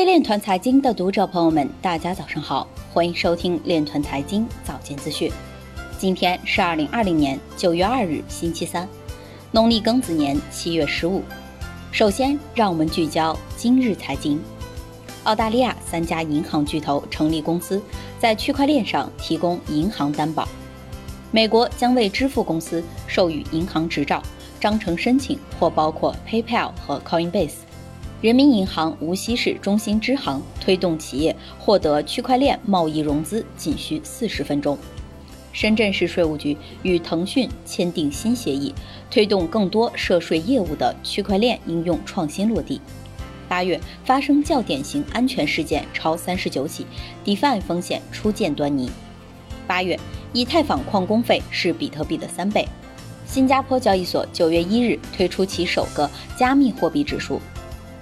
位链团财经的读者朋友们，大家早上好，欢迎收听链团财经早间资讯。今天是二零二零年九月二日，星期三，农历庚子年七月十五。首先，让我们聚焦今日财经。澳大利亚三家银行巨头成立公司，在区块链上提供银行担保。美国将为支付公司授予银行执照，章程申请或包括 PayPal 和 Coinbase。人民银行无锡市中心支行推动企业获得区块链贸易融资仅需四十分钟。深圳市税务局与腾讯签订新协议，推动更多涉税业务的区块链应用创新落地。八月发生较典型安全事件超三十九起，DeFi 风险初见端倪。八月以太坊矿工费是比特币的三倍。新加坡交易所九月一日推出其首个加密货币指数。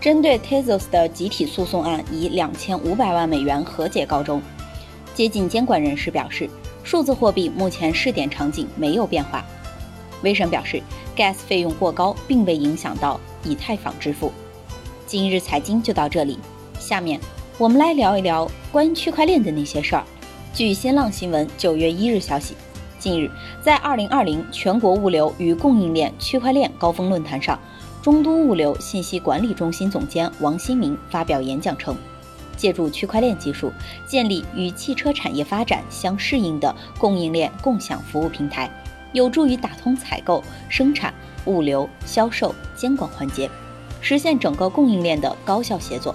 针对 Tezos 的集体诉讼案以两千五百万美元和解告终。接近监管人士表示，数字货币目前试点场景没有变化。威神表示，Gas 费用过高并未影响到以太坊支付。今日财经就到这里，下面我们来聊一聊关于区块链的那些事儿。据新浪新闻九月一日消息，近日在二零二零全国物流与供应链区块链高峰论坛上。中都物流信息管理中心总监王新明发表演讲称，借助区块链技术，建立与汽车产业发展相适应的供应链共享服务平台，有助于打通采购、生产、物流、销售、监管环节，实现整个供应链的高效协作。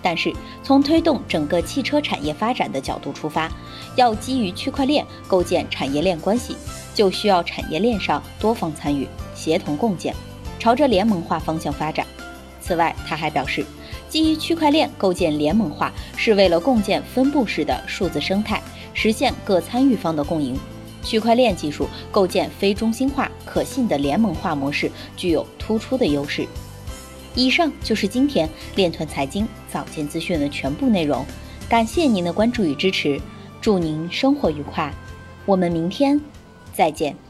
但是，从推动整个汽车产业发展的角度出发，要基于区块链构建产业链关系，就需要产业链上多方参与，协同共建。朝着联盟化方向发展。此外，他还表示，基于区块链构建联盟化，是为了共建分布式的数字生态，实现各参与方的共赢。区块链技术构建非中心化、可信的联盟化模式，具有突出的优势。以上就是今天链团财经早间资讯的全部内容，感谢您的关注与支持，祝您生活愉快，我们明天再见。